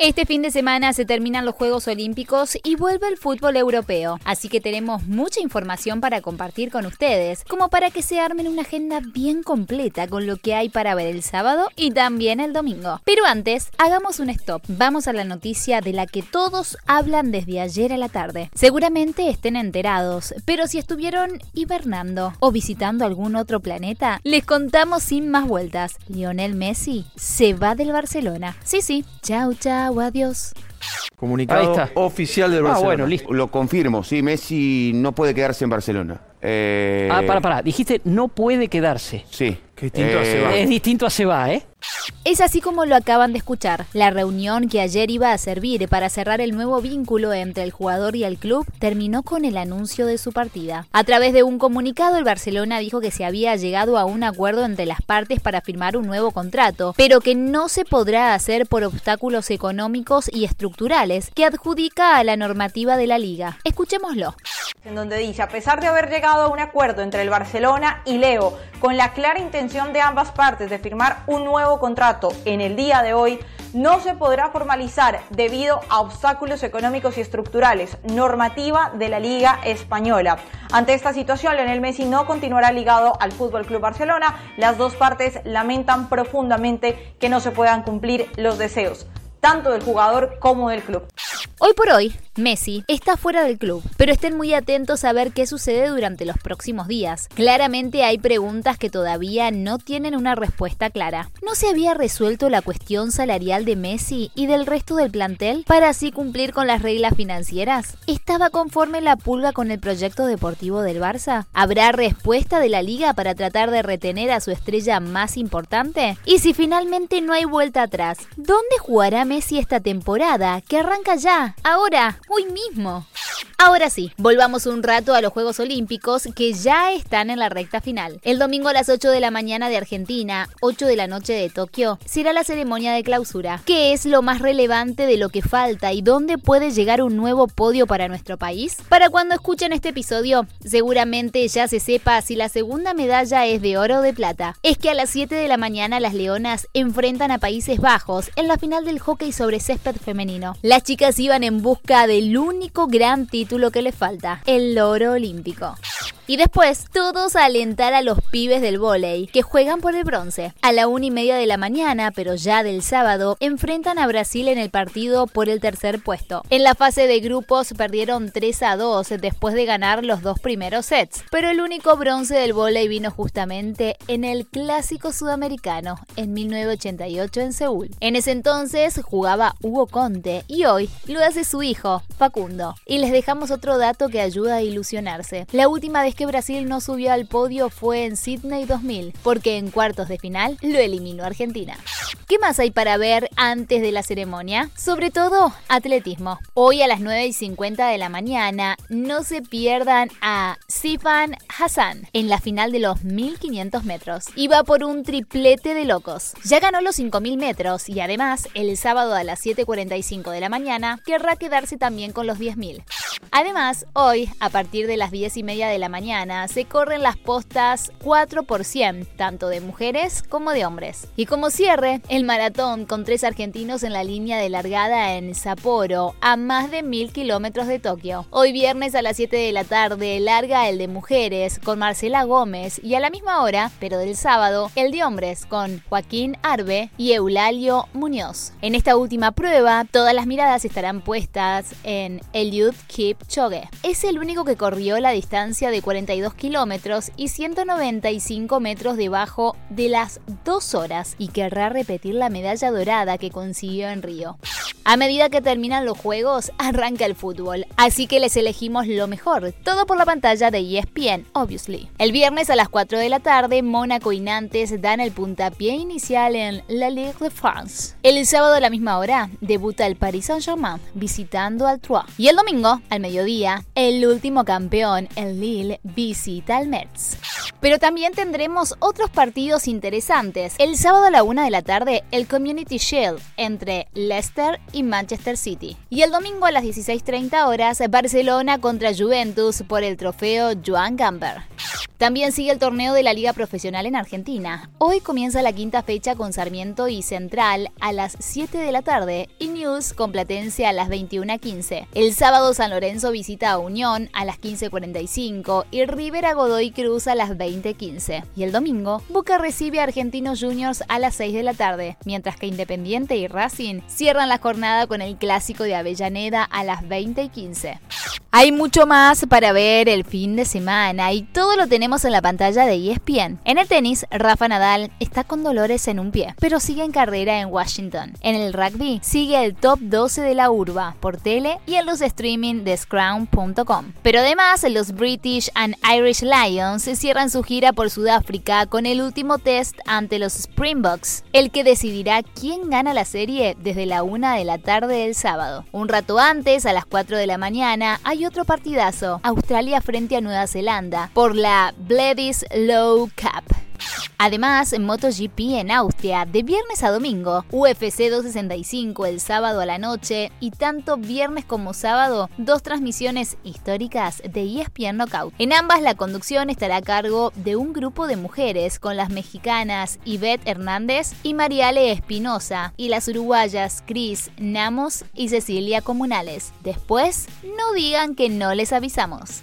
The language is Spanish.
Este fin de semana se terminan los Juegos Olímpicos y vuelve el fútbol europeo, así que tenemos mucha información para compartir con ustedes, como para que se armen una agenda bien completa con lo que hay para ver el sábado y también el domingo. Pero antes, hagamos un stop. Vamos a la noticia de la que todos hablan desde ayer a la tarde. Seguramente estén enterados, pero si estuvieron hibernando o visitando algún otro planeta, les contamos sin más vueltas. Lionel Messi se va del Barcelona. Sí, sí. Chau, chau adiós. Comunicado oficial del Barcelona. Ah, bueno, listo. Lo confirmo, sí, Messi no puede quedarse en Barcelona. Eh... Ah, para, para. Dijiste no puede quedarse. Sí. distinto a se va. Es distinto a se va, ¿eh? Es así como lo acaban de escuchar. La reunión que ayer iba a servir para cerrar el nuevo vínculo entre el jugador y el club terminó con el anuncio de su partida. A través de un comunicado, el Barcelona dijo que se había llegado a un acuerdo entre las partes para firmar un nuevo contrato, pero que no se podrá hacer por obstáculos económicos y estructurales que adjudica a la normativa de la liga. Escuchémoslo. En donde dice, a pesar de haber llegado a un acuerdo entre el Barcelona y Leo, con la clara intención de ambas partes de firmar un nuevo contrato en el día de hoy, no se podrá formalizar debido a obstáculos económicos y estructurales, normativa de la Liga Española. Ante esta situación, Lionel Messi no continuará ligado al Fútbol Club Barcelona. Las dos partes lamentan profundamente que no se puedan cumplir los deseos tanto del jugador como del club. Hoy por hoy, Messi está fuera del club, pero estén muy atentos a ver qué sucede durante los próximos días. Claramente hay preguntas que todavía no tienen una respuesta clara. ¿No se había resuelto la cuestión salarial de Messi y del resto del plantel para así cumplir con las reglas financieras? ¿Estaba conforme la pulga con el proyecto deportivo del Barça? ¿Habrá respuesta de la liga para tratar de retener a su estrella más importante? Y si finalmente no hay vuelta atrás, ¿dónde jugará Messi esta temporada? Que arranca ya, ahora, hoy mismo. Ahora sí, volvamos un rato a los Juegos Olímpicos que ya están en la recta final. El domingo a las 8 de la mañana de Argentina, 8 de la noche de Tokio, será la ceremonia de clausura. ¿Qué es lo más relevante de lo que falta y dónde puede llegar un nuevo podio para nuestro país? Para cuando escuchen este episodio, seguramente ya se sepa si la segunda medalla es de oro o de plata. Es que a las 7 de la mañana las Leonas enfrentan a Países Bajos en la final del hockey sobre césped femenino. Las chicas iban en busca del único gran título título que le falta, el oro olímpico. Y después, todos a alentar a los pibes del vóley, que juegan por el bronce. A la una y media de la mañana, pero ya del sábado, enfrentan a Brasil en el partido por el tercer puesto. En la fase de grupos perdieron 3 a 2 después de ganar los dos primeros sets. Pero el único bronce del vóley vino justamente en el clásico sudamericano, en 1988 en Seúl. En ese entonces jugaba Hugo Conte y hoy lo hace su hijo, Facundo. Y les dejamos otro dato que ayuda a ilusionarse. La última vez que Brasil no subió al podio fue en Sydney 2000, porque en cuartos de final lo eliminó Argentina. ¿Qué más hay para ver antes de la ceremonia? Sobre todo, atletismo. Hoy a las 9 y 50 de la mañana, no se pierdan a Sifan Hassan en la final de los 1500 metros. Iba por un triplete de locos. Ya ganó los 5000 metros y además, el sábado a las 7.45 de la mañana, querrá quedarse también con los 10.000. Además, hoy, a partir de las 10 y media de la mañana, se corren las postas 4 por 100, tanto de mujeres como de hombres. Y como cierre, el maratón con tres argentinos en la línea de largada en Sapporo, a más de mil kilómetros de Tokio. Hoy viernes a las 7 de la tarde, larga el de mujeres con Marcela Gómez y a la misma hora, pero del sábado, el de hombres con Joaquín Arbe y Eulalio Muñoz. En esta última prueba, todas las miradas estarán puestas en Eliud Kipchoge. Es el único que corrió la distancia de 42 kilómetros y 195 metros debajo de las 2 horas y querrá repetir la medalla dorada que consiguió en Río. A medida que terminan los juegos, arranca el fútbol, así que les elegimos lo mejor, todo por la pantalla de ESPN, obviously. El viernes a las 4 de la tarde, Mónaco y Nantes dan el puntapié inicial en La Ligue de France. El sábado a la misma hora, debuta el Paris Saint-Germain visitando al Troyes. Y el domingo, al mediodía, el último campeón, el Lille, visita al Metz. Pero también tendremos otros partidos interesantes. El sábado a la una de la tarde, el Community Shield entre Leicester y Manchester City. Y el domingo a las 16.30 horas, Barcelona contra Juventus por el trofeo Joan Gamper. También sigue el torneo de la Liga Profesional en Argentina. Hoy comienza la quinta fecha con Sarmiento y Central a las 7 de la tarde y News con Platense a las 21.15. El sábado San Lorenzo visita a Unión a las 15.45 y Rivera Godoy Cruz a las 20.15. Y el domingo, Boca recibe a Argentinos Juniors a las 6 de la tarde, mientras que Independiente y Racing cierran la jornada con el clásico de Avellaneda a las 20.15. Hay mucho más para ver el fin de semana y todo lo tenemos en la pantalla de ESPN. En el tenis, Rafa Nadal está con dolores en un pie, pero sigue en carrera en Washington. En el rugby, sigue el top 12 de la urba por tele y en los streaming de scrown.com. Pero además, los British and Irish Lions cierran su gira por Sudáfrica con el último test ante los Springboks, el que decidirá quién gana la serie desde la 1 de la tarde del sábado. Un rato antes, a las 4 de la mañana, hay otro partidazo, Australia frente a Nueva Zelanda, por la Bledis Low Cup. Además, en MotoGP en Austria, de viernes a domingo, UFC 265 el sábado a la noche y tanto viernes como sábado, dos transmisiones históricas de ESPN Knockout. En ambas la conducción estará a cargo de un grupo de mujeres con las mexicanas Yvette Hernández y Mariale Espinosa y las uruguayas Cris Namos y Cecilia Comunales. Después, no digan que no les avisamos.